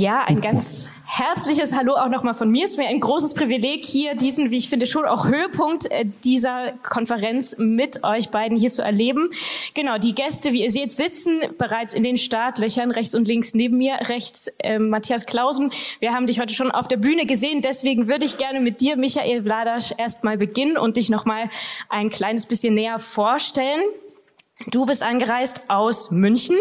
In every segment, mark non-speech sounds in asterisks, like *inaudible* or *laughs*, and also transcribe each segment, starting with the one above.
Ja, ein ganz herzliches Hallo auch nochmal von mir. Es ist mir ein großes Privileg, hier diesen, wie ich finde, schon auch Höhepunkt äh, dieser Konferenz mit euch beiden hier zu erleben. Genau, die Gäste, wie ihr seht, sitzen bereits in den Startlöchern rechts und links neben mir. Rechts äh, Matthias Klausen. Wir haben dich heute schon auf der Bühne gesehen. Deswegen würde ich gerne mit dir, Michael Vladasch, erstmal beginnen und dich nochmal ein kleines bisschen näher vorstellen. Du bist angereist aus München.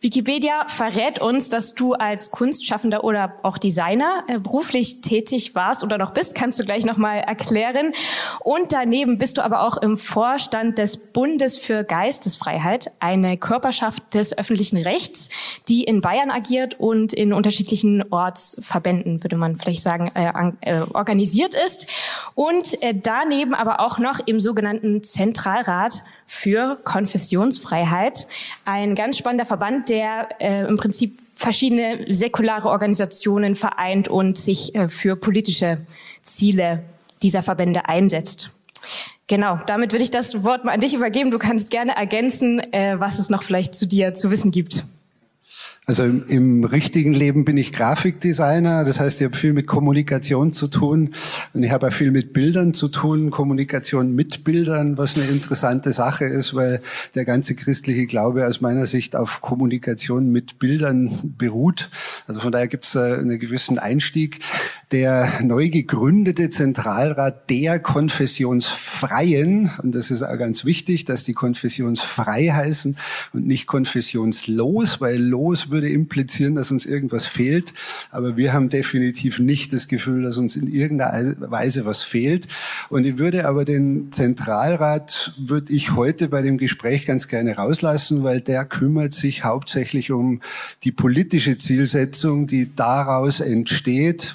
Wikipedia verrät uns, dass du als Kunstschaffender oder auch Designer äh, beruflich tätig warst oder noch bist, kannst du gleich nochmal erklären. Und daneben bist du aber auch im Vorstand des Bundes für Geistesfreiheit, eine Körperschaft des öffentlichen Rechts, die in Bayern agiert und in unterschiedlichen Ortsverbänden, würde man vielleicht sagen, äh, äh, organisiert ist. Und äh, daneben aber auch noch im sogenannten Zentralrat für Konfessionsfreiheit, ein ganz spannender Verband, der äh, im Prinzip verschiedene säkulare Organisationen vereint und sich äh, für politische Ziele dieser Verbände einsetzt. Genau, damit würde ich das Wort mal an dich übergeben. Du kannst gerne ergänzen, äh, was es noch vielleicht zu dir zu wissen gibt. Also im, im, richtigen Leben bin ich Grafikdesigner, das heißt, ich habe viel mit Kommunikation zu tun und ich habe auch viel mit Bildern zu tun, Kommunikation mit Bildern, was eine interessante Sache ist, weil der ganze christliche Glaube aus meiner Sicht auf Kommunikation mit Bildern beruht. Also von daher gibt es einen gewissen Einstieg. Der neu gegründete Zentralrat der Konfessionsfreien, und das ist auch ganz wichtig, dass die konfessionsfrei heißen und nicht konfessionslos, weil los wird würde implizieren, dass uns irgendwas fehlt. Aber wir haben definitiv nicht das Gefühl, dass uns in irgendeiner Weise was fehlt. Und ich würde aber den Zentralrat, würde ich heute bei dem Gespräch ganz gerne rauslassen, weil der kümmert sich hauptsächlich um die politische Zielsetzung, die daraus entsteht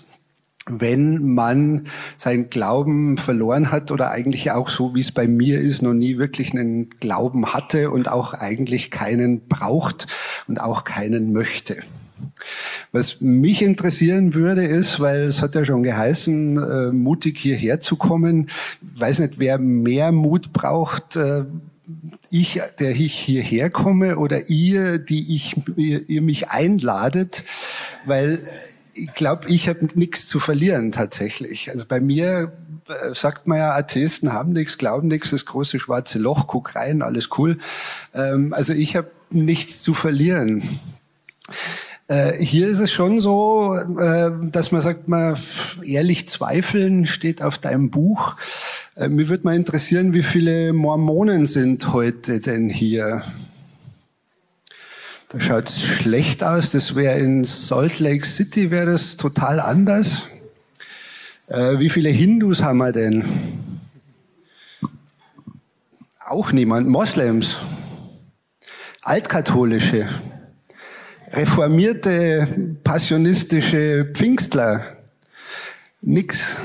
wenn man sein Glauben verloren hat oder eigentlich auch so, wie es bei mir ist, noch nie wirklich einen Glauben hatte und auch eigentlich keinen braucht und auch keinen möchte. Was mich interessieren würde, ist, weil es hat ja schon geheißen, äh, mutig hierher zu kommen. Ich weiß nicht, wer mehr Mut braucht. Äh, ich, der ich hierher komme oder ihr, die ich, ihr, ihr mich einladet, weil ich glaube, ich habe nichts zu verlieren tatsächlich. Also bei mir äh, sagt man ja, Atheisten haben nichts, glauben nichts, das große schwarze Loch, guck rein, alles cool. Ähm, also ich habe nichts zu verlieren. Äh, hier ist es schon so, äh, dass man sagt, man ehrlich zweifeln steht auf deinem Buch. Mir würde mal interessieren, wie viele Mormonen sind heute denn hier? Da schaut es schlecht aus. Das wäre in Salt Lake City wäre das total anders. Äh, wie viele Hindus haben wir denn? Auch niemand. Moslems, Altkatholische, reformierte, passionistische Pfingstler. Nix.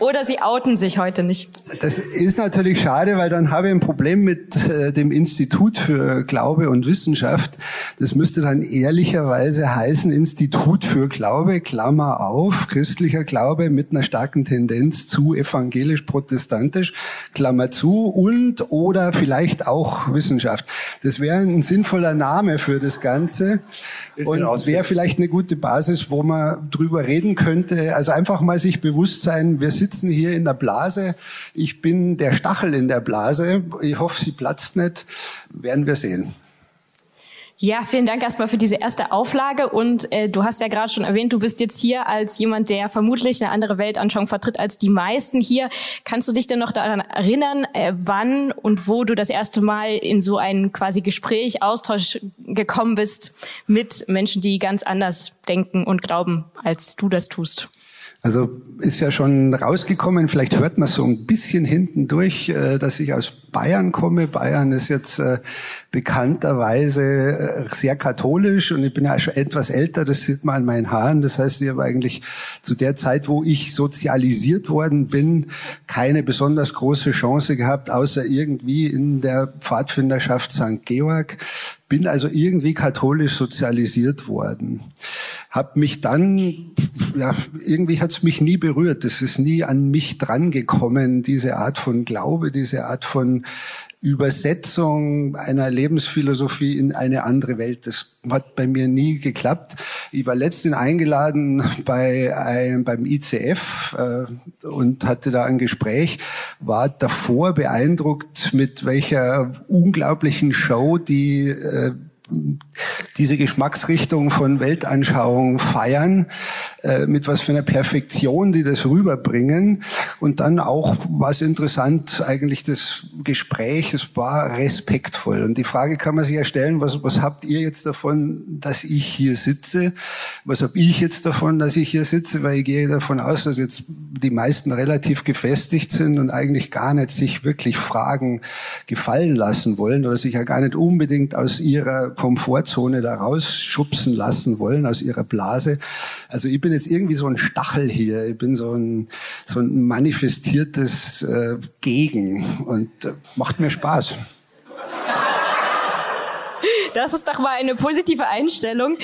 Oder sie outen sich heute nicht. Das ist natürlich schade, weil dann habe ich ein Problem mit äh, dem Institut für Glaube und Wissenschaft. Das müsste dann ehrlicherweise heißen Institut für Glaube, Klammer auf, christlicher Glaube mit einer starken Tendenz zu evangelisch-protestantisch, Klammer zu, und oder vielleicht auch Wissenschaft. Das wäre ein sinnvoller Name für das Ganze und wäre vielleicht eine gute Basis, wo man drüber reden könnte. Also einfach mal sich bewusst sein, wir sitzen hier in der Blase. Ich bin der Stachel in der Blase. Ich hoffe, sie platzt nicht. Werden wir sehen. Ja, vielen Dank erstmal für diese erste Auflage. Und äh, du hast ja gerade schon erwähnt, du bist jetzt hier als jemand, der vermutlich eine andere Weltanschauung vertritt als die meisten hier. Kannst du dich denn noch daran erinnern, äh, wann und wo du das erste Mal in so ein quasi Gespräch, Austausch gekommen bist mit Menschen, die ganz anders denken und glauben, als du das tust? Also ist ja schon rausgekommen, vielleicht hört man so ein bisschen hinten durch, äh, dass ich aus Bayern komme. Bayern ist jetzt äh, bekannterweise äh, sehr katholisch und ich bin ja schon etwas älter, das sieht man an meinen Haaren. Das heißt, ich habe eigentlich zu der Zeit, wo ich sozialisiert worden bin, keine besonders große Chance gehabt, außer irgendwie in der Pfadfinderschaft St. Georg. Bin also irgendwie katholisch sozialisiert worden. Hab mich dann, ja, irgendwie hat's mich nie berührt. Das ist nie an mich drangekommen, diese Art von Glaube, diese Art von Übersetzung einer Lebensphilosophie in eine andere Welt. Das hat bei mir nie geklappt. Ich war letztens eingeladen *laughs* bei einem, beim ICF äh, und hatte da ein Gespräch, war davor beeindruckt, mit welcher unglaublichen Show die äh, diese Geschmacksrichtung von Weltanschauung feiern, äh, mit was für einer Perfektion die das rüberbringen. Und dann auch was interessant, eigentlich das Gespräch, es war respektvoll. Und die Frage kann man sich ja stellen, was, was habt ihr jetzt davon, dass ich hier sitze? Was habe ich jetzt davon, dass ich hier sitze? Weil ich gehe davon aus, dass jetzt die meisten relativ gefestigt sind und eigentlich gar nicht sich wirklich Fragen gefallen lassen wollen oder sich ja gar nicht unbedingt aus ihrer Komfortzone da rausschubsen lassen wollen, aus ihrer Blase. Also ich bin jetzt irgendwie so ein Stachel hier. Ich bin so ein, so ein manifestiertes äh, Gegen und äh, macht mir Spaß. Das ist doch mal eine positive Einstellung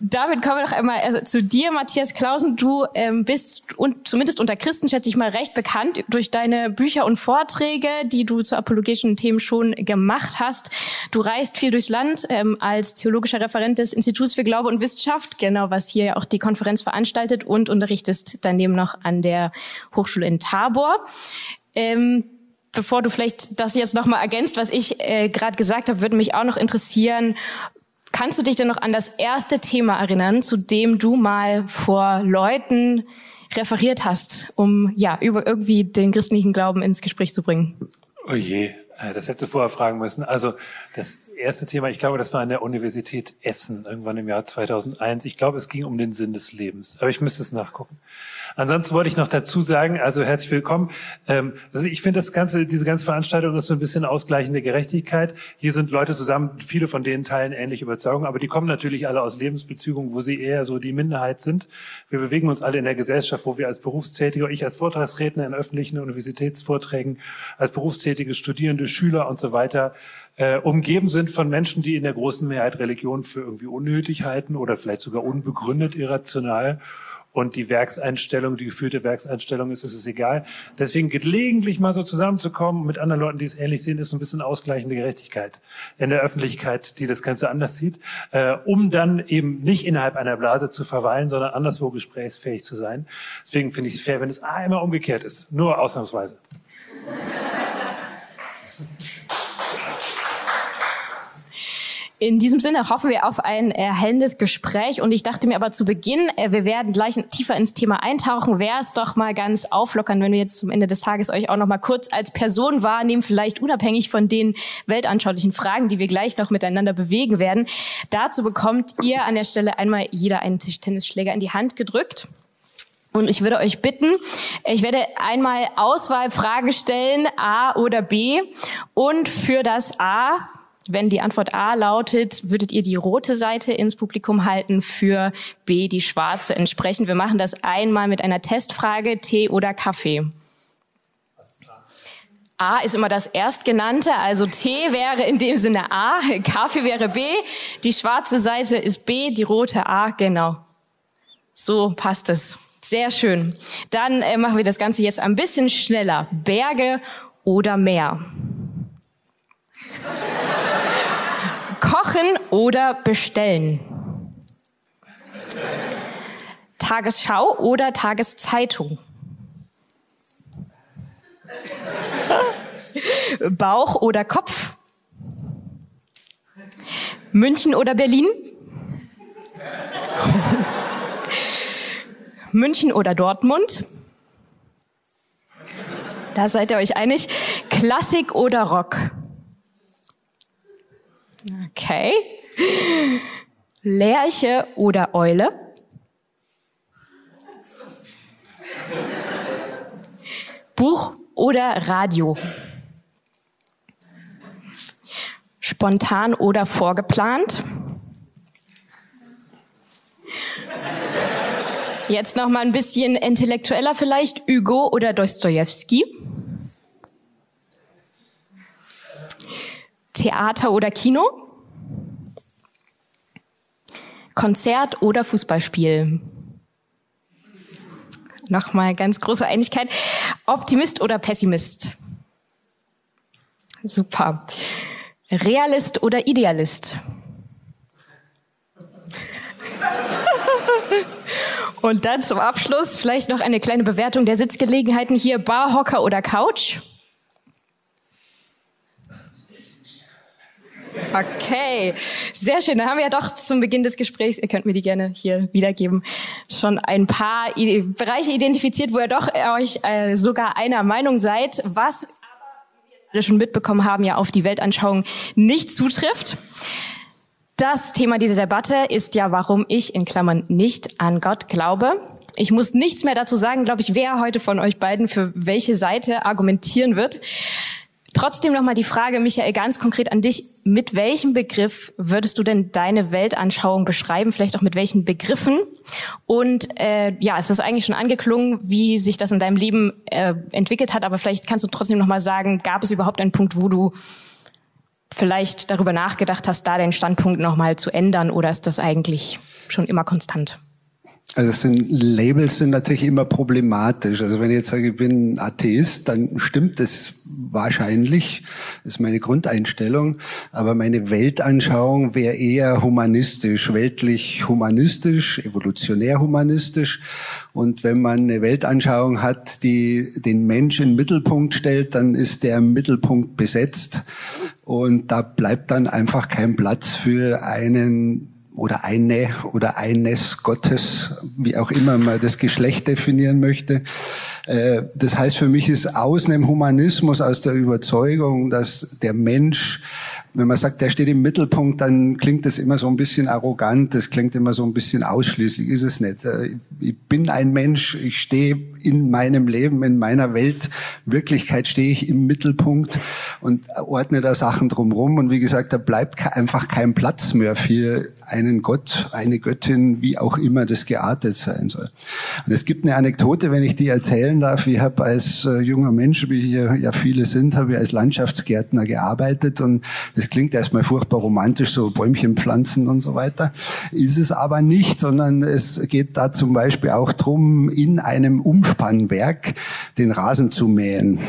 damit kommen wir doch einmal also zu dir, Matthias Klausen. Du ähm, bist und zumindest unter Christen, schätze ich mal, recht bekannt durch deine Bücher und Vorträge, die du zu apologischen Themen schon gemacht hast. Du reist viel durchs Land ähm, als theologischer Referent des Instituts für Glaube und Wissenschaft, genau was hier auch die Konferenz veranstaltet und unterrichtest daneben noch an der Hochschule in Tabor. Ähm, bevor du vielleicht das jetzt nochmal ergänzt, was ich äh, gerade gesagt habe, würde mich auch noch interessieren, Kannst du dich denn noch an das erste Thema erinnern, zu dem du mal vor Leuten referiert hast, um ja über irgendwie den christlichen Glauben ins Gespräch zu bringen? Oh je, äh, das hättest du vorher fragen müssen. Also das erste Thema, ich glaube, das war an der Universität Essen, irgendwann im Jahr 2001. Ich glaube, es ging um den Sinn des Lebens, aber ich müsste es nachgucken. Ansonsten wollte ich noch dazu sagen, also herzlich willkommen. Ähm, also ich finde das ganze, diese ganze Veranstaltung ist so ein bisschen ausgleichende Gerechtigkeit. Hier sind Leute zusammen, viele von denen teilen ähnliche Überzeugungen, aber die kommen natürlich alle aus Lebensbeziehungen, wo sie eher so die Minderheit sind. Wir bewegen uns alle in der Gesellschaft, wo wir als Berufstätige, ich als Vortragsredner in öffentlichen Universitätsvorträgen, als berufstätige Studierende, Schüler und so weiter, äh, umgeben sind von Menschen, die in der großen Mehrheit Religion für irgendwie unnötig halten oder vielleicht sogar unbegründet irrational und die Werkseinstellung, die geführte Werkseinstellung ist, ist es egal. Deswegen gelegentlich mal so zusammenzukommen mit anderen Leuten, die es ähnlich sehen, ist ein bisschen ausgleichende Gerechtigkeit in der Öffentlichkeit, die das Ganze anders sieht, äh, um dann eben nicht innerhalb einer Blase zu verweilen, sondern anderswo gesprächsfähig zu sein. Deswegen finde ich es fair, wenn es einmal umgekehrt ist, nur ausnahmsweise. In diesem Sinne hoffen wir auf ein erhellendes Gespräch und ich dachte mir aber zu Beginn, äh, wir werden gleich tiefer ins Thema eintauchen, wäre es doch mal ganz auflockern, wenn wir jetzt zum Ende des Tages euch auch noch mal kurz als Person wahrnehmen, vielleicht unabhängig von den weltanschaulichen Fragen, die wir gleich noch miteinander bewegen werden. Dazu bekommt ihr an der Stelle einmal jeder einen Tischtennisschläger in die Hand gedrückt. Und ich würde euch bitten, ich werde einmal Auswahlfragen stellen, A oder B. Und für das A wenn die Antwort A lautet, würdet ihr die rote Seite ins Publikum halten, für B die schwarze entsprechend. Wir machen das einmal mit einer Testfrage, Tee oder Kaffee. A ist immer das Erstgenannte, also Tee wäre in dem Sinne A, *laughs* Kaffee wäre B, die schwarze Seite ist B, die rote A, genau. So passt es. Sehr schön. Dann äh, machen wir das Ganze jetzt ein bisschen schneller. Berge oder Meer? Kochen oder bestellen? Tagesschau oder Tageszeitung? Bauch oder Kopf? München oder Berlin? München oder Dortmund? Da seid ihr euch einig. Klassik oder Rock? Okay. Lerche oder Eule? Buch oder Radio? Spontan oder vorgeplant? Jetzt noch mal ein bisschen intellektueller vielleicht Hugo oder Dostoevsky? Theater oder Kino? Konzert oder Fußballspiel? Nochmal ganz große Einigkeit. Optimist oder Pessimist? Super. Realist oder Idealist? Und dann zum Abschluss vielleicht noch eine kleine Bewertung der Sitzgelegenheiten hier. Bar, Hocker oder Couch? Okay, sehr schön. Da haben wir ja doch zum Beginn des Gesprächs, ihr könnt mir die gerne hier wiedergeben, schon ein paar Bereiche identifiziert, wo ihr doch euch äh, sogar einer Meinung seid, was alle schon mitbekommen haben, ja auf die Weltanschauung nicht zutrifft. Das Thema dieser Debatte ist ja, warum ich in Klammern nicht an Gott glaube. Ich muss nichts mehr dazu sagen, glaube ich, wer heute von euch beiden für welche Seite argumentieren wird. Trotzdem nochmal die Frage, Michael, ganz konkret an dich. Mit welchem Begriff würdest du denn deine Weltanschauung beschreiben? Vielleicht auch mit welchen Begriffen? Und äh, ja, es ist eigentlich schon angeklungen, wie sich das in deinem Leben äh, entwickelt hat. Aber vielleicht kannst du trotzdem nochmal sagen, gab es überhaupt einen Punkt, wo du vielleicht darüber nachgedacht hast, da den Standpunkt nochmal zu ändern oder ist das eigentlich schon immer konstant? Also das sind, Labels sind natürlich immer problematisch. Also wenn ich jetzt sage, ich bin Atheist, dann stimmt das wahrscheinlich. Ist meine Grundeinstellung. Aber meine Weltanschauung wäre eher humanistisch, weltlich humanistisch, evolutionär humanistisch. Und wenn man eine Weltanschauung hat, die den Menschen Mittelpunkt stellt, dann ist der Mittelpunkt besetzt. Und da bleibt dann einfach kein Platz für einen oder eine oder eines Gottes, wie auch immer man das Geschlecht definieren möchte. Äh, das heißt, für mich ist aus einem Humanismus, aus der Überzeugung, dass der Mensch wenn man sagt, der steht im Mittelpunkt, dann klingt das immer so ein bisschen arrogant, das klingt immer so ein bisschen ausschließlich, ist es nicht. Äh, ich bin ein Mensch, ich stehe in meinem Leben, in meiner Welt, Wirklichkeit stehe ich im Mittelpunkt und ordne da Sachen drumherum und wie gesagt, da bleibt einfach kein Platz mehr für einen Gott, eine Göttin, wie auch immer das geartet sein soll. Und es gibt eine Anekdote, wenn ich die erzählen darf. Ich habe als äh, junger Mensch, wie hier ja viele sind, habe ich als Landschaftsgärtner gearbeitet und das klingt erstmal furchtbar romantisch, so Bäumchen pflanzen und so weiter. Ist es aber nicht, sondern es geht da zum Beispiel auch drum, in einem Umspannwerk den Rasen zu mähen.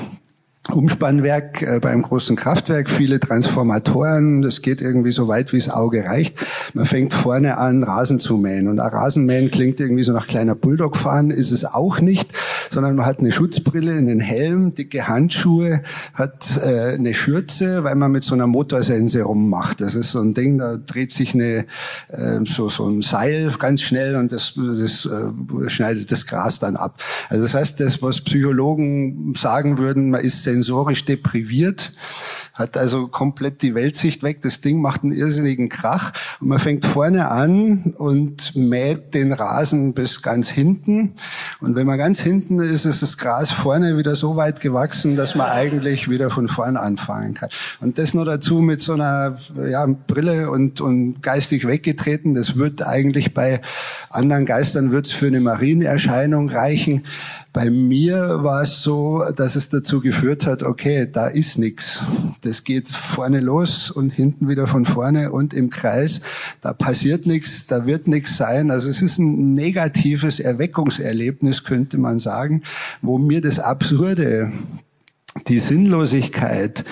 Umspannwerk äh, beim großen Kraftwerk, viele Transformatoren, das geht irgendwie so weit, wie das Auge reicht. Man fängt vorne an, Rasen zu mähen. Und ein Rasenmähen klingt irgendwie so nach kleiner Bulldog-Fahren, ist es auch nicht, sondern man hat eine Schutzbrille, einen Helm, dicke Handschuhe, hat äh, eine Schürze, weil man mit so einer Motorsense rummacht. Das ist so ein Ding, da dreht sich eine, äh, so, so ein Seil ganz schnell und das, das äh, schneidet das Gras dann ab. Also das heißt, das, was Psychologen sagen würden, man ist sensorisch depriviert, hat also komplett die Weltsicht weg. Das Ding macht einen irrsinnigen Krach und man fängt vorne an und mäht den Rasen bis ganz hinten. Und wenn man ganz hinten ist, ist das Gras vorne wieder so weit gewachsen, dass man eigentlich wieder von vorne anfangen kann. Und das nur dazu mit so einer ja, Brille und, und geistig weggetreten. Das wird eigentlich bei anderen Geistern wird's für eine Marienerscheinung reichen. Bei mir war es so, dass es dazu geführt hat, okay, da ist nichts. Das geht vorne los und hinten wieder von vorne und im Kreis. Da passiert nichts, da wird nichts sein. Also es ist ein negatives Erweckungserlebnis, könnte man sagen, wo mir das Absurde, die Sinnlosigkeit,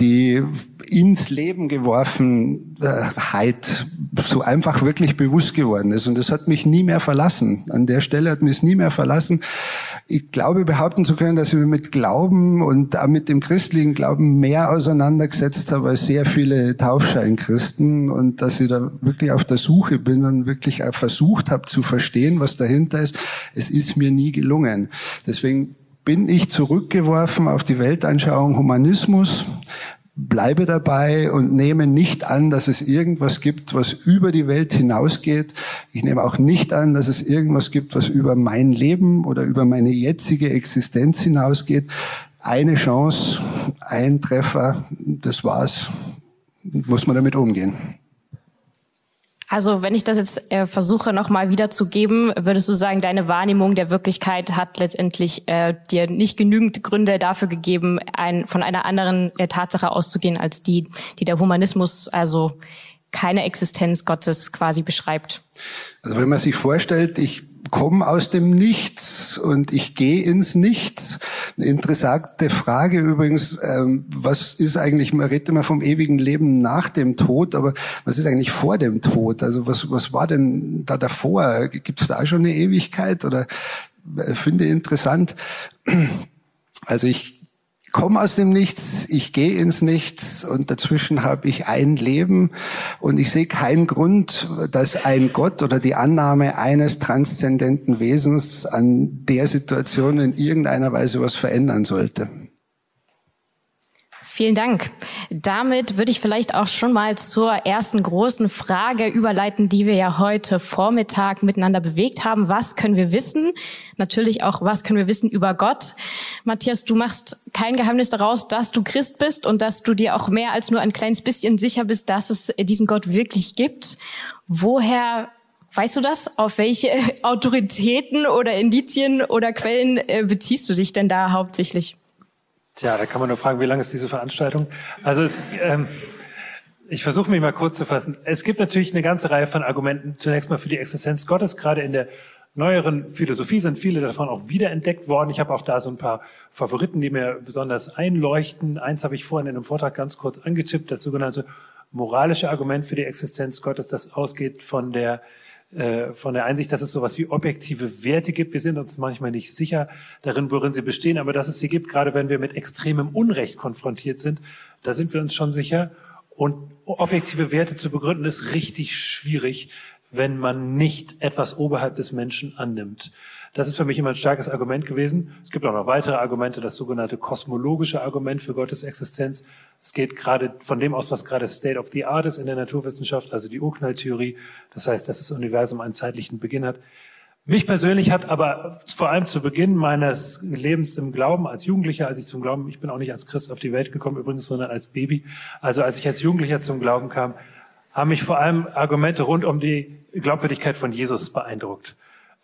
die ins Leben geworfenheit so einfach wirklich bewusst geworden ist. Und das hat mich nie mehr verlassen. An der Stelle hat mich es nie mehr verlassen. Ich glaube, behaupten zu können, dass ich mich mit Glauben und auch mit dem christlichen Glauben mehr auseinandergesetzt habe als sehr viele Taufscheinchristen und dass ich da wirklich auf der Suche bin und wirklich auch versucht habe zu verstehen, was dahinter ist. Es ist mir nie gelungen. Deswegen bin ich zurückgeworfen auf die Weltanschauung Humanismus, bleibe dabei und nehme nicht an, dass es irgendwas gibt, was über die Welt hinausgeht. Ich nehme auch nicht an, dass es irgendwas gibt, was über mein Leben oder über meine jetzige Existenz hinausgeht. Eine Chance, ein Treffer, das war's. Muss man damit umgehen. Also wenn ich das jetzt äh, versuche nochmal wiederzugeben, würdest du sagen, deine Wahrnehmung der Wirklichkeit hat letztendlich äh, dir nicht genügend Gründe dafür gegeben, ein, von einer anderen äh, Tatsache auszugehen als die, die der Humanismus, also keine Existenz Gottes quasi beschreibt. Also wenn man sich vorstellt, ich komme aus dem Nichts und ich gehe ins Nichts. Eine interessante Frage übrigens, ähm, was ist eigentlich, man redet immer vom ewigen Leben nach dem Tod, aber was ist eigentlich vor dem Tod? Also was, was war denn da davor? Gibt es da schon eine Ewigkeit oder äh, finde interessant? Also ich komme aus dem Nichts, ich gehe ins Nichts und dazwischen habe ich ein Leben und ich sehe keinen Grund, dass ein Gott oder die Annahme eines transzendenten Wesens an der Situation in irgendeiner Weise was verändern sollte. Vielen Dank. Damit würde ich vielleicht auch schon mal zur ersten großen Frage überleiten, die wir ja heute Vormittag miteinander bewegt haben. Was können wir wissen? Natürlich auch, was können wir wissen über Gott? Matthias, du machst kein Geheimnis daraus, dass du Christ bist und dass du dir auch mehr als nur ein kleines bisschen sicher bist, dass es diesen Gott wirklich gibt. Woher Weißt du das? Auf welche *laughs* Autoritäten oder Indizien oder Quellen äh, beziehst du dich denn da hauptsächlich? Tja, da kann man nur fragen, wie lang ist diese Veranstaltung? Also es, ähm, ich versuche mich mal kurz zu fassen. Es gibt natürlich eine ganze Reihe von Argumenten, zunächst mal für die Existenz Gottes. Gerade in der neueren Philosophie sind viele davon auch wiederentdeckt worden. Ich habe auch da so ein paar Favoriten, die mir besonders einleuchten. Eins habe ich vorhin in einem Vortrag ganz kurz angetippt, das sogenannte moralische Argument für die Existenz Gottes, das ausgeht von der äh, von der Einsicht, dass es sowas wie objektive Werte gibt. Wir sind uns manchmal nicht sicher darin, worin sie bestehen, aber dass es sie gibt, gerade wenn wir mit extremem Unrecht konfrontiert sind, da sind wir uns schon sicher. Und objektive Werte zu begründen ist richtig schwierig, wenn man nicht etwas oberhalb des Menschen annimmt. Das ist für mich immer ein starkes Argument gewesen. Es gibt auch noch weitere Argumente, das sogenannte kosmologische Argument für Gottes Existenz. Es geht gerade von dem aus, was gerade State of the Art ist in der Naturwissenschaft, also die Urknalltheorie. Das heißt, dass das Universum einen zeitlichen Beginn hat. Mich persönlich hat aber vor allem zu Beginn meines Lebens im Glauben, als Jugendlicher, als ich zum Glauben, ich bin auch nicht als Christ auf die Welt gekommen übrigens, sondern als Baby. Also als ich als Jugendlicher zum Glauben kam, haben mich vor allem Argumente rund um die Glaubwürdigkeit von Jesus beeindruckt.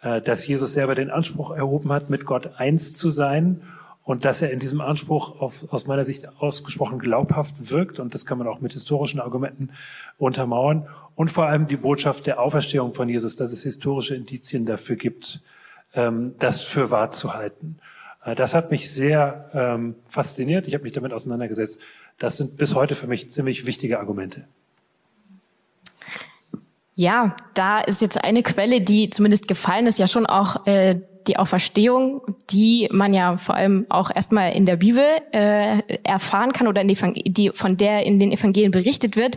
Äh, dass Jesus selber den Anspruch erhoben hat, mit Gott eins zu sein und dass er in diesem Anspruch auf, aus meiner Sicht ausgesprochen glaubhaft wirkt und das kann man auch mit historischen Argumenten untermauern und vor allem die Botschaft der Auferstehung von Jesus, dass es historische Indizien dafür gibt, ähm, das für wahr zu halten. Äh, das hat mich sehr ähm, fasziniert. Ich habe mich damit auseinandergesetzt. Das sind bis heute für mich ziemlich wichtige Argumente. Ja, da ist jetzt eine Quelle, die zumindest gefallen ist, ja schon auch äh, die Auferstehung, die man ja vor allem auch erstmal in der Bibel äh, erfahren kann oder in die, die, von der in den Evangelien berichtet wird.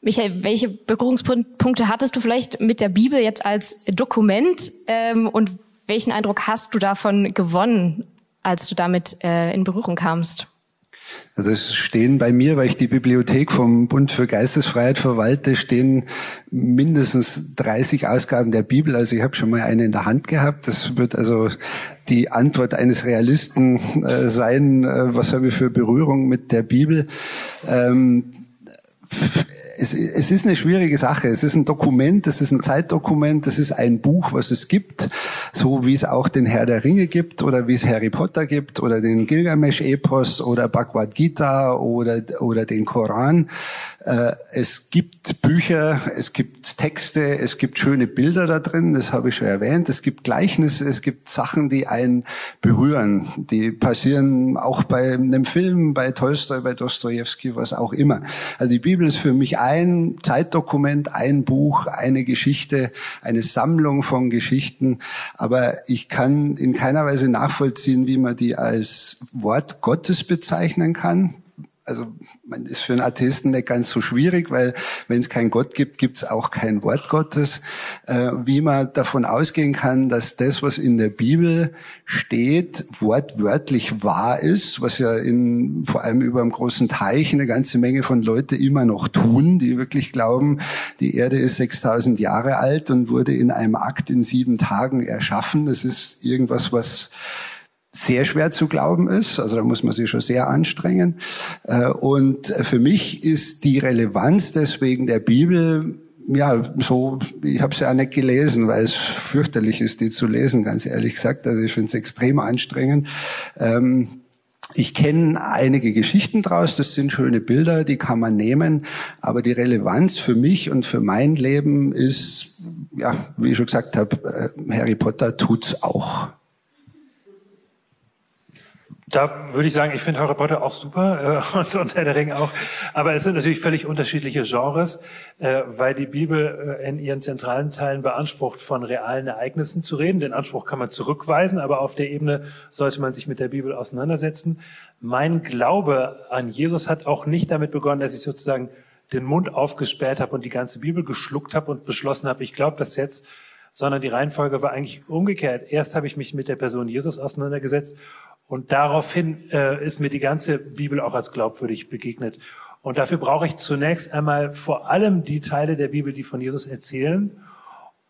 Michael, welche Berührungspunkte hattest du vielleicht mit der Bibel jetzt als Dokument ähm, und welchen Eindruck hast du davon gewonnen, als du damit äh, in Berührung kamst? Also es stehen bei mir, weil ich die Bibliothek vom Bund für Geistesfreiheit verwalte, stehen mindestens 30 Ausgaben der Bibel. Also ich habe schon mal eine in der Hand gehabt. Das wird also die Antwort eines Realisten äh, sein. Äh, was haben wir für Berührung mit der Bibel? Ähm, es, es ist eine schwierige Sache. Es ist ein Dokument, es ist ein Zeitdokument, es ist ein Buch, was es gibt, so wie es auch den Herr der Ringe gibt oder wie es Harry Potter gibt oder den Gilgamesch-Epos oder Bhagavad Gita oder, oder den Koran. Äh, es gibt Bücher, es gibt Texte, es gibt schöne Bilder da drin, das habe ich schon erwähnt. Es gibt Gleichnisse, es gibt Sachen, die einen berühren. Die passieren auch bei einem Film, bei Tolstoi, bei Dostoevsky, was auch immer. Also die Bibel ist für mich ein Zeitdokument, ein Buch, eine Geschichte, eine Sammlung von Geschichten. Aber ich kann in keiner Weise nachvollziehen, wie man die als Wort Gottes bezeichnen kann also man ist für einen Atheisten nicht ganz so schwierig, weil wenn es keinen Gott gibt, gibt es auch kein Wort Gottes. Äh, wie man davon ausgehen kann, dass das, was in der Bibel steht, wortwörtlich wahr ist, was ja in, vor allem über einem großen Teich eine ganze Menge von Leute immer noch tun, die wirklich glauben, die Erde ist 6000 Jahre alt und wurde in einem Akt in sieben Tagen erschaffen. Das ist irgendwas, was sehr schwer zu glauben ist. Also da muss man sich schon sehr anstrengen. Äh, und für mich ist die Relevanz deswegen der Bibel ja, so, ich habe sie ja nicht gelesen, weil es fürchterlich ist, die zu lesen, ganz ehrlich gesagt. Also ich finde es extrem anstrengend. Ähm, ich kenne einige Geschichten draus, das sind schöne Bilder, die kann man nehmen, aber die Relevanz für mich und für mein Leben ist, ja, wie ich schon gesagt habe, äh, Harry Potter tut's auch. Da würde ich sagen, ich finde Harry Potter auch super äh, *laughs* und, und Herr der Ring auch. Aber es sind natürlich völlig unterschiedliche Genres, äh, weil die Bibel äh, in ihren zentralen Teilen beansprucht, von realen Ereignissen zu reden. Den Anspruch kann man zurückweisen, aber auf der Ebene sollte man sich mit der Bibel auseinandersetzen. Mein Glaube an Jesus hat auch nicht damit begonnen, dass ich sozusagen den Mund aufgesperrt habe und die ganze Bibel geschluckt habe und beschlossen habe, ich glaube das jetzt, sondern die Reihenfolge war eigentlich umgekehrt. Erst habe ich mich mit der Person Jesus auseinandergesetzt und daraufhin äh, ist mir die ganze Bibel auch als glaubwürdig begegnet. Und dafür brauche ich zunächst einmal vor allem die Teile der Bibel, die von Jesus erzählen.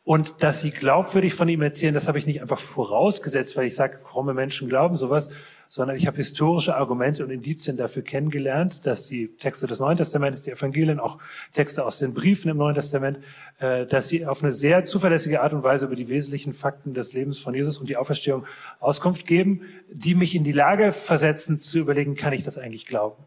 Und dass sie glaubwürdig von ihm erzählen, das habe ich nicht einfach vorausgesetzt, weil ich sage, fromme Menschen glauben sowas, sondern ich habe historische Argumente und Indizien dafür kennengelernt, dass die Texte des Neuen Testaments, die Evangelien, auch Texte aus den Briefen im Neuen Testament, äh, dass sie auf eine sehr zuverlässige Art und Weise über die wesentlichen Fakten des Lebens von Jesus und die Auferstehung Auskunft geben, die mich in die Lage versetzen zu überlegen, kann ich das eigentlich glauben?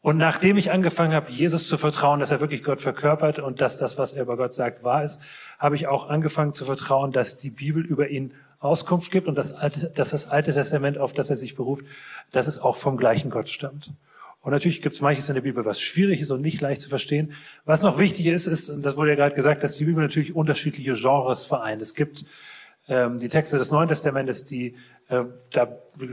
Und nachdem ich angefangen habe, Jesus zu vertrauen, dass er wirklich Gott verkörpert und dass das, was er über Gott sagt, wahr ist, habe ich auch angefangen zu vertrauen, dass die Bibel über ihn Auskunft gibt und das Alte, dass das Alte Testament, auf das er sich beruft, dass es auch vom gleichen Gott stammt. Und natürlich gibt es manches in der Bibel, was schwierig ist und nicht leicht zu verstehen. Was noch wichtig ist, ist, und das wurde ja gerade gesagt, dass die Bibel natürlich unterschiedliche Genres vereint. Es gibt ähm, die Texte des Neuen Testamentes, die, äh, da,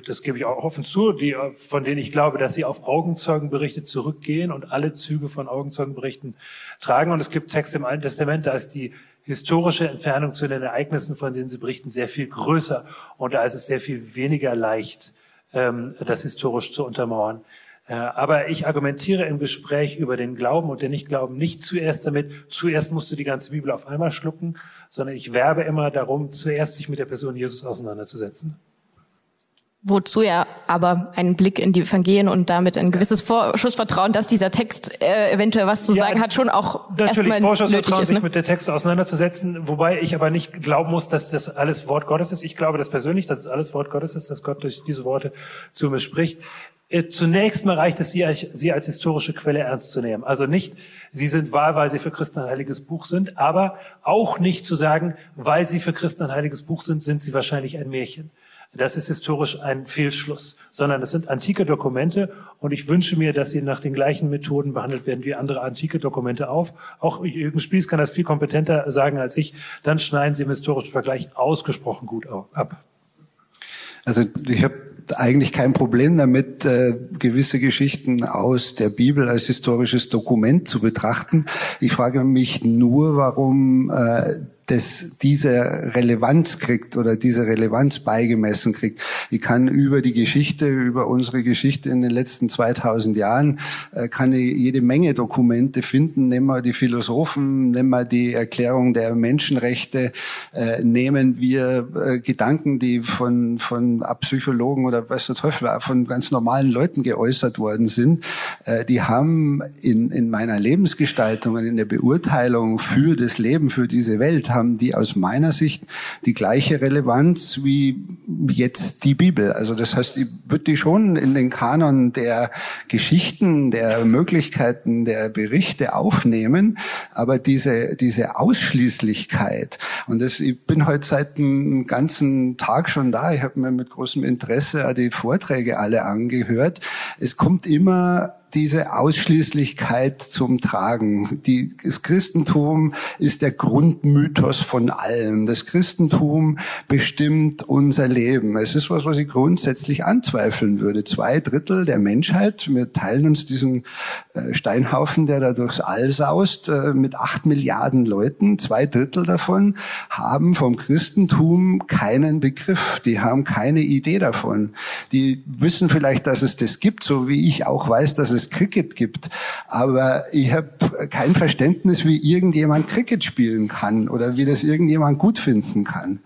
das gebe ich auch offen zu, die, von denen ich glaube, dass sie auf Augenzeugenberichte zurückgehen und alle Züge von Augenzeugenberichten tragen. Und es gibt Texte im Alten Testament, da ist die historische Entfernung zu den Ereignissen, von denen Sie berichten, sehr viel größer. Und da ist es sehr viel weniger leicht, ähm, das historisch zu untermauern. Äh, aber ich argumentiere im Gespräch über den Glauben und den Nichtglauben nicht zuerst damit, zuerst musst du die ganze Bibel auf einmal schlucken, sondern ich werbe immer darum, zuerst sich mit der Person Jesus auseinanderzusetzen wozu er aber einen Blick in die Evangelien und damit ein gewisses Vorschussvertrauen, dass dieser Text äh, eventuell was zu ja, sagen hat, schon auch natürlich erstmal Vorschussvertrauen, ist, ne? sich mit der Texte auseinanderzusetzen, wobei ich aber nicht glauben muss, dass das alles Wort Gottes ist. Ich glaube das persönlich, dass es alles Wort Gottes ist, dass Gott durch diese Worte zu mir spricht. Äh, zunächst mal reicht es, sie als, sie als historische Quelle ernst zu nehmen. Also nicht, sie sind wahr, weil sie für Christen ein heiliges Buch sind, aber auch nicht zu sagen, weil sie für Christen ein heiliges Buch sind, sind sie wahrscheinlich ein Märchen. Das ist historisch ein Fehlschluss, sondern das sind antike Dokumente und ich wünsche mir, dass sie nach den gleichen Methoden behandelt werden wie andere antike Dokumente auf. Auch Jürgen Spieß kann das viel kompetenter sagen als ich. Dann schneiden sie im historischen Vergleich ausgesprochen gut ab. Also ich habe eigentlich kein Problem damit, äh, gewisse Geschichten aus der Bibel als historisches Dokument zu betrachten. Ich frage mich nur, warum äh, das diese Relevanz kriegt oder diese Relevanz beigemessen kriegt. Ich kann über die Geschichte, über unsere Geschichte in den letzten 2000 Jahren, äh, kann ich jede Menge Dokumente finden. Nehmen wir die Philosophen, nehmen wir die Erklärung der Menschenrechte, äh, nehmen wir äh, Gedanken, die von, von Psychologen oder was der Teufel, von ganz normalen Leuten geäußert worden sind. Die haben in, in meiner Lebensgestaltung und in der Beurteilung für das Leben, für diese Welt, haben die aus meiner Sicht die gleiche Relevanz wie jetzt die Bibel. Also das heißt, ich würde die schon in den Kanon der Geschichten, der Möglichkeiten, der Berichte aufnehmen, Aber diese, diese Ausschließlichkeit, und das, ich bin heute seit einem ganzen Tag schon da, ich habe mir mit großem Interesse die Vorträge alle angehört. Es kommt immer diese Ausschließlichkeit zum Tragen. Die, das Christentum ist der Grundmythos von allem. Das Christentum bestimmt unser Leben. Es ist was, was ich grundsätzlich anzweifeln würde. Zwei Drittel der Menschheit, wir teilen uns diesen äh, Steinhaufen, der da durchs All saust, äh, mit acht Milliarden Leuten. Zwei Drittel davon haben vom Christentum keinen Begriff. Die haben keine Idee davon. Die wissen vielleicht, dass es das gibt, so wie ich auch weiß, dass es Cricket gibt. Aber ich habe kein Verständnis, wie irgendjemand Cricket spielen kann oder wie das irgendjemand gut finden kann.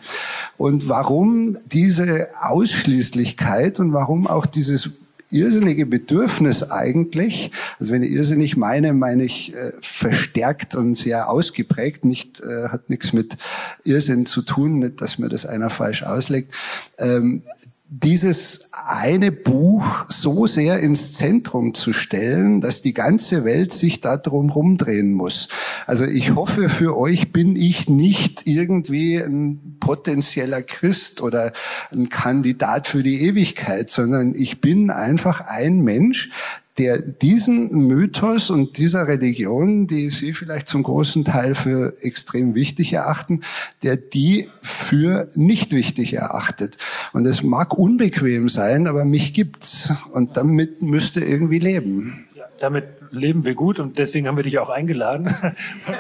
Und warum diese Ausschließlichkeit und warum auch dieses irrsinnige Bedürfnis eigentlich, also wenn ich irrsinnig meine, meine ich äh, verstärkt und sehr ausgeprägt, nicht, äh, hat nichts mit Irrsinn zu tun, nicht, dass mir das einer falsch auslegt. Ähm, dieses eine Buch so sehr ins Zentrum zu stellen, dass die ganze Welt sich darum rumdrehen muss. Also ich hoffe, für euch bin ich nicht irgendwie ein potenzieller Christ oder ein Kandidat für die Ewigkeit, sondern ich bin einfach ein Mensch, der diesen Mythos und dieser Religion, die Sie vielleicht zum großen Teil für extrem wichtig erachten, der die für nicht wichtig erachtet. Und es mag unbequem sein, aber mich gibt's. Und damit müsste irgendwie leben. Ja, damit leben wir gut und deswegen haben wir dich auch eingeladen. *laughs*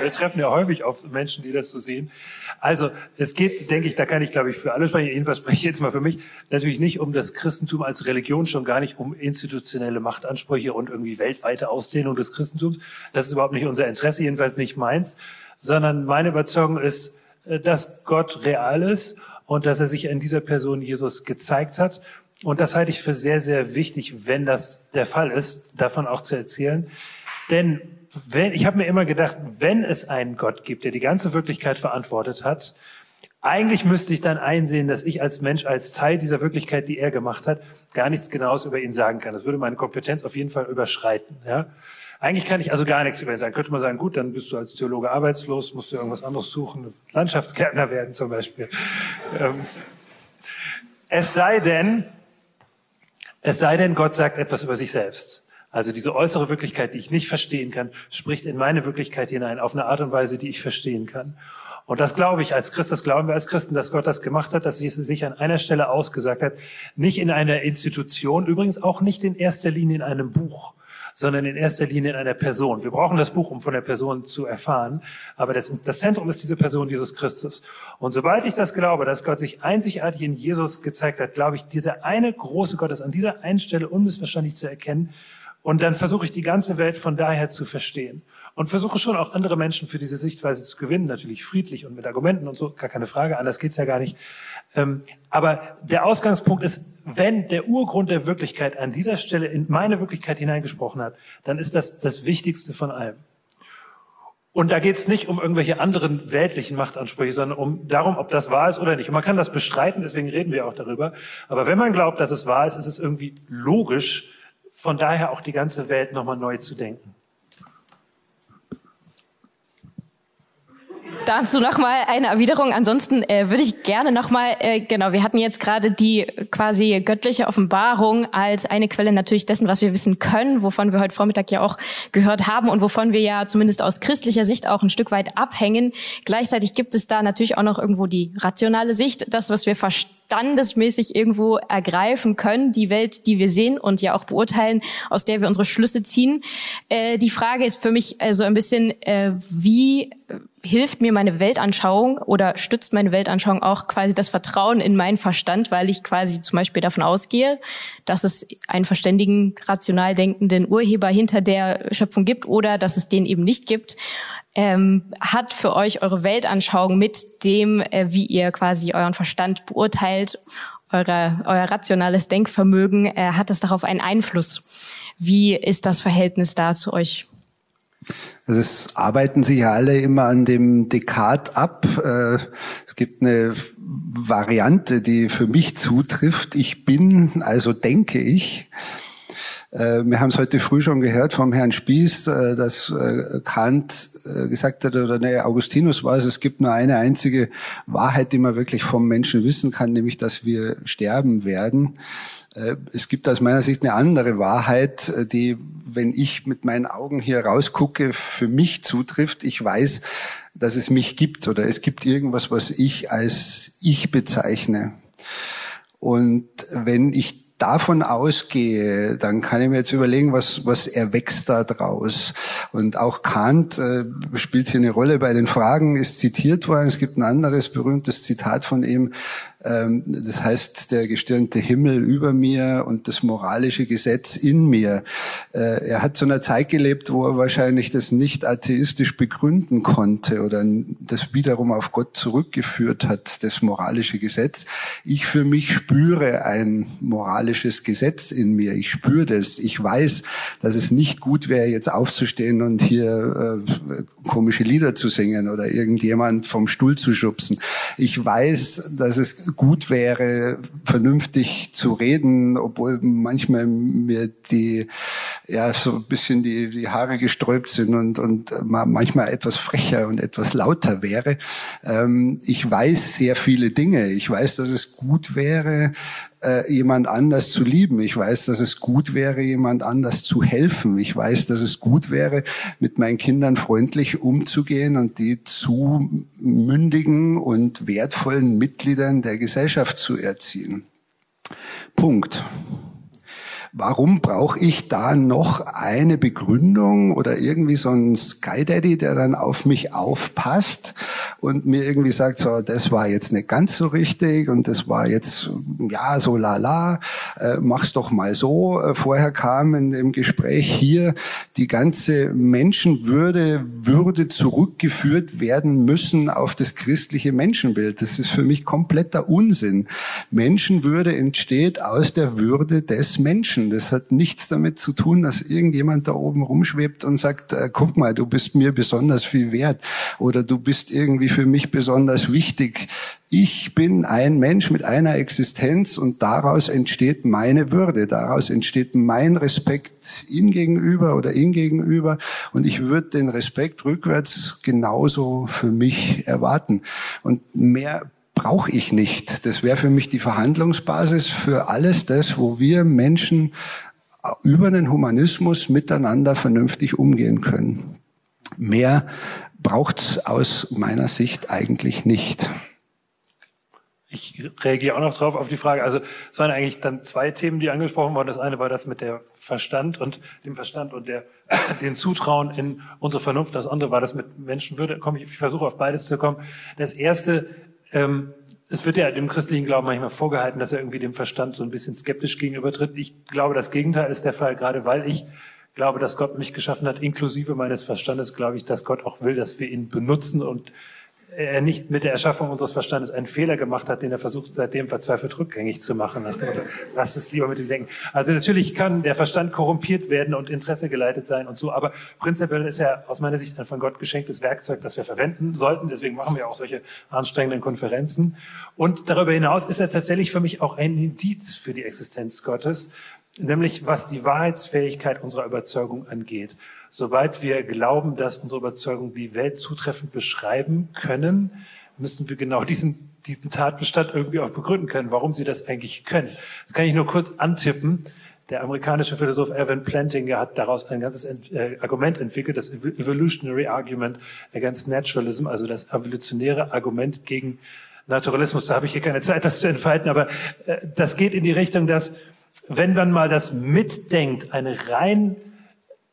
Wir treffen ja häufig auf Menschen, die das so sehen. Also es geht, denke ich, da kann ich, glaube ich, für alle sprechen, jedenfalls spreche ich jetzt mal für mich, natürlich nicht um das Christentum als Religion, schon gar nicht um institutionelle Machtansprüche und irgendwie weltweite Ausdehnung des Christentums. Das ist überhaupt nicht unser Interesse, jedenfalls nicht meins, sondern meine Überzeugung ist, äh, dass Gott real ist und dass er sich in dieser Person Jesus gezeigt hat. Und das halte ich für sehr, sehr wichtig, wenn das der Fall ist, davon auch zu erzählen. Denn wenn, ich habe mir immer gedacht, wenn es einen Gott gibt, der die ganze Wirklichkeit verantwortet hat, eigentlich müsste ich dann einsehen, dass ich als Mensch, als Teil dieser Wirklichkeit, die er gemacht hat, gar nichts Genaues über ihn sagen kann. Das würde meine Kompetenz auf jeden Fall überschreiten. Ja? Eigentlich kann ich also gar nichts über ihn sagen. Könnte man sagen, gut, dann bist du als Theologe arbeitslos, musst du irgendwas anderes suchen, Landschaftsgärtner werden zum Beispiel. Ähm, es sei denn, es sei denn, Gott sagt etwas über sich selbst. Also diese äußere Wirklichkeit, die ich nicht verstehen kann, spricht in meine Wirklichkeit hinein, auf eine Art und Weise, die ich verstehen kann. Und das glaube ich als Christ, das glauben wir als Christen, dass Gott das gemacht hat, dass es sich an einer Stelle ausgesagt hat, nicht in einer Institution, übrigens auch nicht in erster Linie in einem Buch, sondern in erster Linie in einer Person. Wir brauchen das Buch, um von der Person zu erfahren, aber das, das Zentrum ist diese Person, Jesus Christus. Und sobald ich das glaube, dass Gott sich einzigartig in Jesus gezeigt hat, glaube ich, dieser eine große Gott ist an dieser einen Stelle unmissverständlich zu erkennen, und dann versuche ich die ganze Welt von daher zu verstehen. Und versuche schon auch andere Menschen für diese Sichtweise zu gewinnen, natürlich friedlich und mit Argumenten und so, gar keine Frage, anders geht's ja gar nicht. Ähm, aber der Ausgangspunkt ist, wenn der Urgrund der Wirklichkeit an dieser Stelle in meine Wirklichkeit hineingesprochen hat, dann ist das das Wichtigste von allem. Und da geht es nicht um irgendwelche anderen weltlichen Machtansprüche, sondern um darum, ob das wahr ist oder nicht. Und man kann das bestreiten, deswegen reden wir auch darüber. Aber wenn man glaubt, dass es wahr ist, ist es irgendwie logisch, von daher auch die ganze Welt nochmal neu zu denken. Dazu noch mal eine Erwiderung. Ansonsten äh, würde ich gerne noch mal äh, genau. Wir hatten jetzt gerade die quasi göttliche Offenbarung als eine Quelle natürlich dessen, was wir wissen können, wovon wir heute Vormittag ja auch gehört haben und wovon wir ja zumindest aus christlicher Sicht auch ein Stück weit abhängen. Gleichzeitig gibt es da natürlich auch noch irgendwo die rationale Sicht, das, was wir verstehen standesmäßig irgendwo ergreifen können, die Welt, die wir sehen und ja auch beurteilen, aus der wir unsere Schlüsse ziehen. Äh, die Frage ist für mich äh, so ein bisschen, äh, wie hilft mir meine Weltanschauung oder stützt meine Weltanschauung auch quasi das Vertrauen in meinen Verstand, weil ich quasi zum Beispiel davon ausgehe, dass es einen verständigen, rational denkenden Urheber hinter der Schöpfung gibt oder dass es den eben nicht gibt ähm, hat für euch eure Weltanschauung mit dem, äh, wie ihr quasi euren Verstand beurteilt, eure, euer rationales Denkvermögen, äh, hat das darauf einen Einfluss? Wie ist das Verhältnis da zu euch? Also es arbeiten sich ja alle immer an dem Dekat ab. Äh, es gibt eine Variante, die für mich zutrifft. Ich bin, also denke ich. Äh, wir haben es heute früh schon gehört vom Herrn Spieß, äh, dass äh, Kant gesagt hat, oder nee, Augustinus war es, es gibt nur eine einzige Wahrheit, die man wirklich vom Menschen wissen kann, nämlich, dass wir sterben werden. Es gibt aus meiner Sicht eine andere Wahrheit, die, wenn ich mit meinen Augen hier rausgucke, für mich zutrifft. Ich weiß, dass es mich gibt oder es gibt irgendwas, was ich als ich bezeichne. Und wenn ich davon ausgehe, dann kann ich mir jetzt überlegen, was, was erwächst da draus. Und auch Kant äh, spielt hier eine Rolle bei den Fragen, ist zitiert worden. Es gibt ein anderes berühmtes Zitat von ihm, das heißt, der gestirnte Himmel über mir und das moralische Gesetz in mir. Äh, er hat zu einer Zeit gelebt, wo er wahrscheinlich das nicht atheistisch begründen konnte oder das wiederum auf Gott zurückgeführt hat, das moralische Gesetz. Ich für mich spüre ein moralisches Gesetz in mir. Ich spüre das. Ich weiß, dass es nicht gut wäre, jetzt aufzustehen und hier äh, komische Lieder zu singen oder irgendjemand vom Stuhl zu schubsen. Ich weiß, dass es gut wäre, vernünftig zu reden, obwohl manchmal mir die, ja, so ein bisschen die, die Haare gesträubt sind und, und manchmal etwas frecher und etwas lauter wäre. Ähm, ich weiß sehr viele Dinge. Ich weiß, dass es gut wäre, äh, jemand anders zu lieben. Ich weiß, dass es gut wäre, jemand anders zu helfen. Ich weiß, dass es gut wäre, mit meinen Kindern freundlich umzugehen und die zu mündigen und wertvollen Mitgliedern der Gesellschaft zu erziehen. Punkt. Warum brauche ich da noch eine Begründung oder irgendwie so ein Sky Daddy, der dann auf mich aufpasst und mir irgendwie sagt, so, das war jetzt nicht ganz so richtig und das war jetzt, ja, so lala, äh, mach's doch mal so. Äh, vorher kam in dem Gespräch hier, die ganze Menschenwürde würde zurückgeführt werden müssen auf das christliche Menschenbild. Das ist für mich kompletter Unsinn. Menschenwürde entsteht aus der Würde des Menschen. Das hat nichts damit zu tun, dass irgendjemand da oben rumschwebt und sagt, äh, guck mal, du bist mir besonders viel wert oder du bist irgendwie für mich besonders wichtig. Ich bin ein Mensch mit einer Existenz und daraus entsteht meine Würde, daraus entsteht mein Respekt ihm gegenüber oder ihm gegenüber und ich würde den Respekt rückwärts genauso für mich erwarten. Und mehr brauche ich nicht. Das wäre für mich die Verhandlungsbasis für alles das, wo wir Menschen über den Humanismus miteinander vernünftig umgehen können. Mehr braucht's aus meiner Sicht eigentlich nicht. Ich reagiere auch noch drauf auf die Frage. Also es waren eigentlich dann zwei Themen, die angesprochen wurden. Das eine war das mit der Verstand und dem Verstand und der *coughs* den Zutrauen in unsere Vernunft. Das andere war das mit Menschenwürde. Komm, ich, ich versuche auf beides zu kommen. Das erste ähm, es wird ja dem christlichen Glauben manchmal vorgehalten, dass er irgendwie dem Verstand so ein bisschen skeptisch gegenübertritt. Ich glaube, das Gegenteil ist der Fall, gerade weil ich glaube, dass Gott mich geschaffen hat, inklusive meines Verstandes, glaube ich, dass Gott auch will, dass wir ihn benutzen und er nicht mit der Erschaffung unseres Verstandes einen Fehler gemacht hat, den er versucht seitdem verzweifelt rückgängig zu machen. Lass es lieber mit ihm denken. Also natürlich kann der Verstand korrumpiert werden und Interesse geleitet sein und so, aber prinzipiell ist er aus meiner Sicht ein von Gott geschenktes Werkzeug, das wir verwenden sollten. Deswegen machen wir auch solche anstrengenden Konferenzen. Und darüber hinaus ist er tatsächlich für mich auch ein Indiz für die Existenz Gottes, nämlich was die Wahrheitsfähigkeit unserer Überzeugung angeht. Soweit wir glauben, dass unsere Überzeugung die Welt zutreffend beschreiben können, müssen wir genau diesen, diesen Tatbestand irgendwie auch begründen können, warum sie das eigentlich können. Das kann ich nur kurz antippen. Der amerikanische Philosoph Evan Plantinga hat daraus ein ganzes äh, Argument entwickelt, das Evolutionary Argument Against Naturalism, also das evolutionäre Argument gegen Naturalismus. Da habe ich hier keine Zeit, das zu entfalten, aber äh, das geht in die Richtung, dass wenn man mal das mitdenkt, eine rein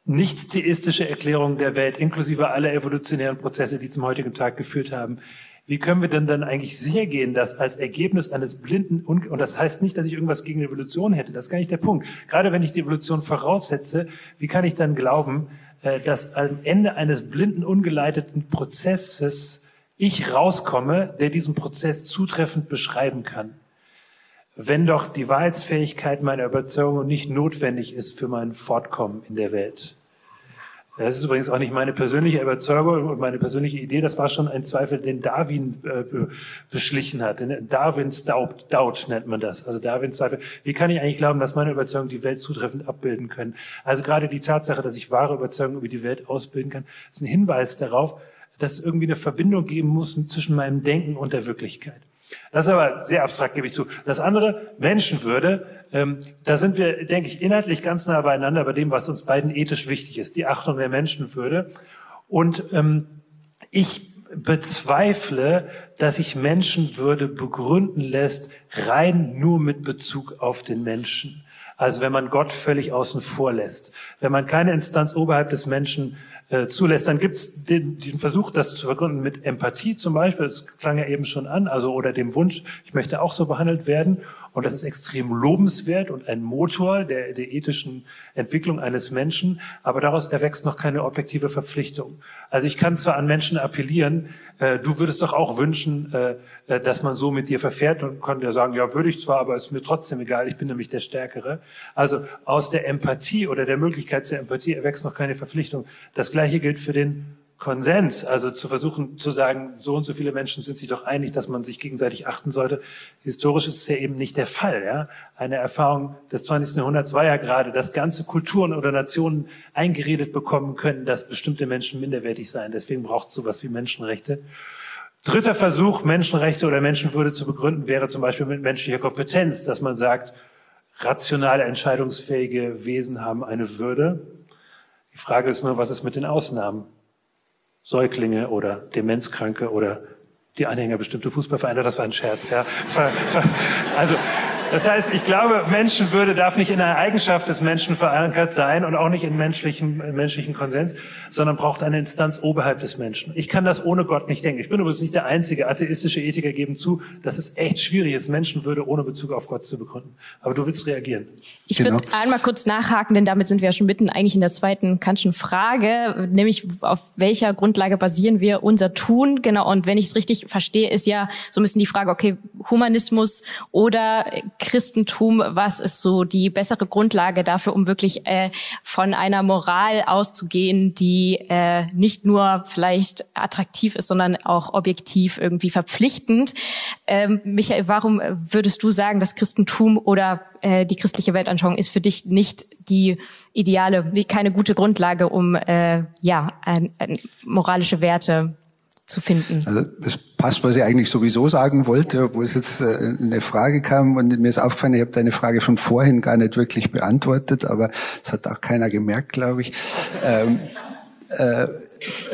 nicht theistische Erklärung der Welt, inklusive aller evolutionären Prozesse, die zum heutigen Tag geführt haben. Wie können wir denn dann eigentlich sicher gehen, dass als Ergebnis eines blinden, und das heißt nicht, dass ich irgendwas gegen Evolution hätte, das ist gar nicht der Punkt. Gerade wenn ich die Evolution voraussetze, wie kann ich dann glauben, äh, dass am Ende eines blinden, ungeleiteten Prozesses ich rauskomme, der diesen Prozess zutreffend beschreiben kann? Wenn doch die Wahrheitsfähigkeit meiner Überzeugung nicht notwendig ist für mein Fortkommen in der Welt. Das ist übrigens auch nicht meine persönliche Überzeugung und meine persönliche Idee. Das war schon ein Zweifel, den Darwin äh, beschlichen hat. Darwins Doubt, Doubt nennt man das. Also Darwins Zweifel. Wie kann ich eigentlich glauben, dass meine Überzeugungen die Welt zutreffend abbilden können? Also gerade die Tatsache, dass ich wahre Überzeugungen über die Welt ausbilden kann, ist ein Hinweis darauf, dass es irgendwie eine Verbindung geben muss zwischen meinem Denken und der Wirklichkeit. Das ist aber sehr abstrakt, gebe ich zu. Das andere, Menschenwürde, ähm, da sind wir, denke ich, inhaltlich ganz nah beieinander bei dem, was uns beiden ethisch wichtig ist, die Achtung der Menschenwürde. Und ähm, ich bezweifle, dass sich Menschenwürde begründen lässt, rein nur mit Bezug auf den Menschen. Also wenn man Gott völlig außen vor lässt, wenn man keine Instanz oberhalb des Menschen äh, zulässt. Dann gibt es den, den Versuch, das zu vergründen mit Empathie zum Beispiel. Das klang ja eben schon an, also oder dem Wunsch, ich möchte auch so behandelt werden. Und das ist extrem lobenswert und ein Motor der, der ethischen Entwicklung eines Menschen. Aber daraus erwächst noch keine objektive Verpflichtung. Also ich kann zwar an Menschen appellieren, äh, du würdest doch auch wünschen, äh, äh, dass man so mit dir verfährt und konnte ja sagen, ja, würde ich zwar, aber ist mir trotzdem egal, ich bin nämlich der Stärkere. Also aus der Empathie oder der Möglichkeit der Empathie erwächst noch keine Verpflichtung. Das Gleiche gilt für den Konsens, also zu versuchen zu sagen, so und so viele Menschen sind sich doch einig, dass man sich gegenseitig achten sollte. Historisch ist es ja eben nicht der Fall. Ja? Eine Erfahrung des 20. Jahrhunderts war ja gerade, dass ganze Kulturen oder Nationen eingeredet bekommen können, dass bestimmte Menschen minderwertig seien. Deswegen braucht es sowas wie Menschenrechte. Dritter Versuch, Menschenrechte oder Menschenwürde zu begründen, wäre zum Beispiel mit menschlicher Kompetenz, dass man sagt, rationale, entscheidungsfähige Wesen haben eine Würde. Die Frage ist nur, was ist mit den Ausnahmen? Säuglinge oder Demenzkranke oder die Anhänger bestimmter Fußballvereine. Das war ein Scherz, ja. Also, das heißt, ich glaube, Menschenwürde darf nicht in einer Eigenschaft des Menschen verankert sein und auch nicht in menschlichen, in menschlichen Konsens, sondern braucht eine Instanz oberhalb des Menschen. Ich kann das ohne Gott nicht denken. Ich bin übrigens nicht der einzige. Atheistische Ethiker geben zu, dass es echt schwierig ist, Menschenwürde ohne Bezug auf Gott zu begründen. Aber du willst reagieren. Ich genau. würde einmal kurz nachhaken, denn damit sind wir ja schon mitten eigentlich in der zweiten Kantschen Frage, nämlich auf welcher Grundlage basieren wir unser Tun? Genau. Und wenn ich es richtig verstehe, ist ja so ein bisschen die Frage, okay, Humanismus oder Christentum, was ist so die bessere Grundlage dafür, um wirklich äh, von einer Moral auszugehen, die äh, nicht nur vielleicht attraktiv ist, sondern auch objektiv irgendwie verpflichtend. Ähm, Michael, warum würdest du sagen, das Christentum oder äh, die christliche Weltanschauung ist für dich nicht die ideale, keine gute Grundlage, um äh, ja ein, ein moralische Werte zu finden. Also das passt, was ich eigentlich sowieso sagen wollte, obwohl es jetzt äh, eine Frage kam und mir ist aufgefallen, ich habe deine Frage von vorhin gar nicht wirklich beantwortet, aber es hat auch keiner gemerkt, glaube ich. Ähm, äh,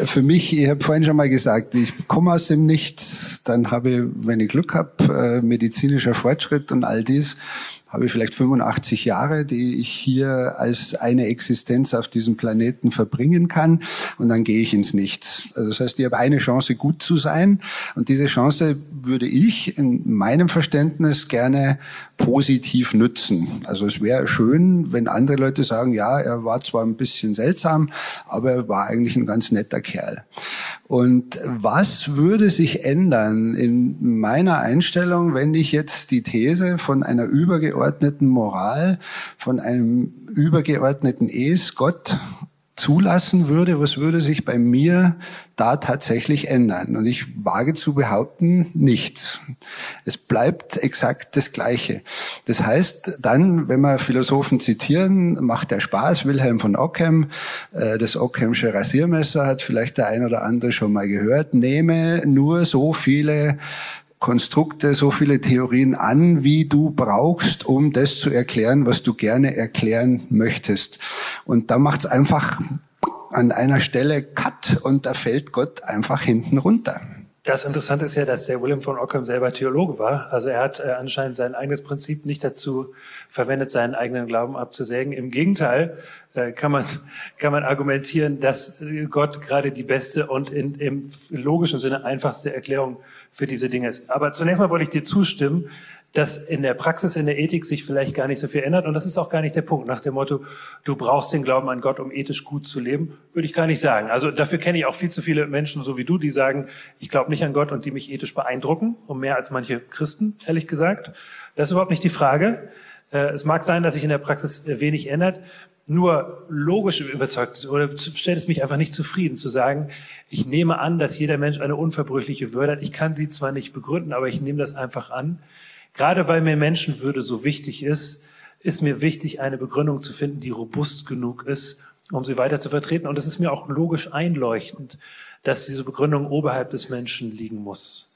für mich, ich habe vorhin schon mal gesagt, ich komme aus dem Nichts, dann habe wenn ich Glück habe, äh, medizinischer Fortschritt und all dies, habe ich vielleicht 85 Jahre, die ich hier als eine Existenz auf diesem Planeten verbringen kann und dann gehe ich ins Nichts. Also das heißt, ich habe eine Chance, gut zu sein und diese Chance würde ich in meinem Verständnis gerne positiv nützen. Also es wäre schön, wenn andere Leute sagen, ja, er war zwar ein bisschen seltsam, aber er war eigentlich ein ganz netter Kerl. Und was würde sich ändern in meiner Einstellung, wenn ich jetzt die These von einer übergeordneten Moral, von einem übergeordneten Es, Gott zulassen würde, was würde sich bei mir da tatsächlich ändern? Und ich wage zu behaupten, nichts. Es bleibt exakt das Gleiche. Das heißt, dann, wenn wir Philosophen zitieren, macht der Spaß, Wilhelm von Ockham, äh, das Ockhamsche Rasiermesser hat vielleicht der ein oder andere schon mal gehört, nehme nur so viele Konstrukte, so viele Theorien an, wie du brauchst, um das zu erklären, was du gerne erklären möchtest. Und da macht es einfach an einer Stelle Cut und da fällt Gott einfach hinten runter. Das Interessante ist ja, dass der William von Ockham selber Theologe war. Also er hat äh, anscheinend sein eigenes Prinzip nicht dazu verwendet, seinen eigenen Glauben abzusägen. Im Gegenteil äh, kann man *laughs* kann man argumentieren, dass Gott gerade die beste und in, im logischen Sinne einfachste Erklärung für diese Dinge ist. Aber zunächst mal wollte ich dir zustimmen, dass in der Praxis, in der Ethik sich vielleicht gar nicht so viel ändert. Und das ist auch gar nicht der Punkt. Nach dem Motto, du brauchst den Glauben an Gott, um ethisch gut zu leben, würde ich gar nicht sagen. Also dafür kenne ich auch viel zu viele Menschen, so wie du, die sagen, ich glaube nicht an Gott und die mich ethisch beeindrucken, um mehr als manche Christen, ehrlich gesagt. Das ist überhaupt nicht die Frage. Äh, es mag sein, dass sich in der Praxis wenig ändert. Nur logisch überzeugt oder stellt es mich einfach nicht zufrieden zu sagen, ich nehme an, dass jeder Mensch eine unverbrüchliche Würde hat. Ich kann sie zwar nicht begründen, aber ich nehme das einfach an. Gerade weil mir Menschenwürde so wichtig ist, ist mir wichtig, eine Begründung zu finden, die robust genug ist, um sie weiter zu vertreten. Und es ist mir auch logisch einleuchtend, dass diese Begründung oberhalb des Menschen liegen muss.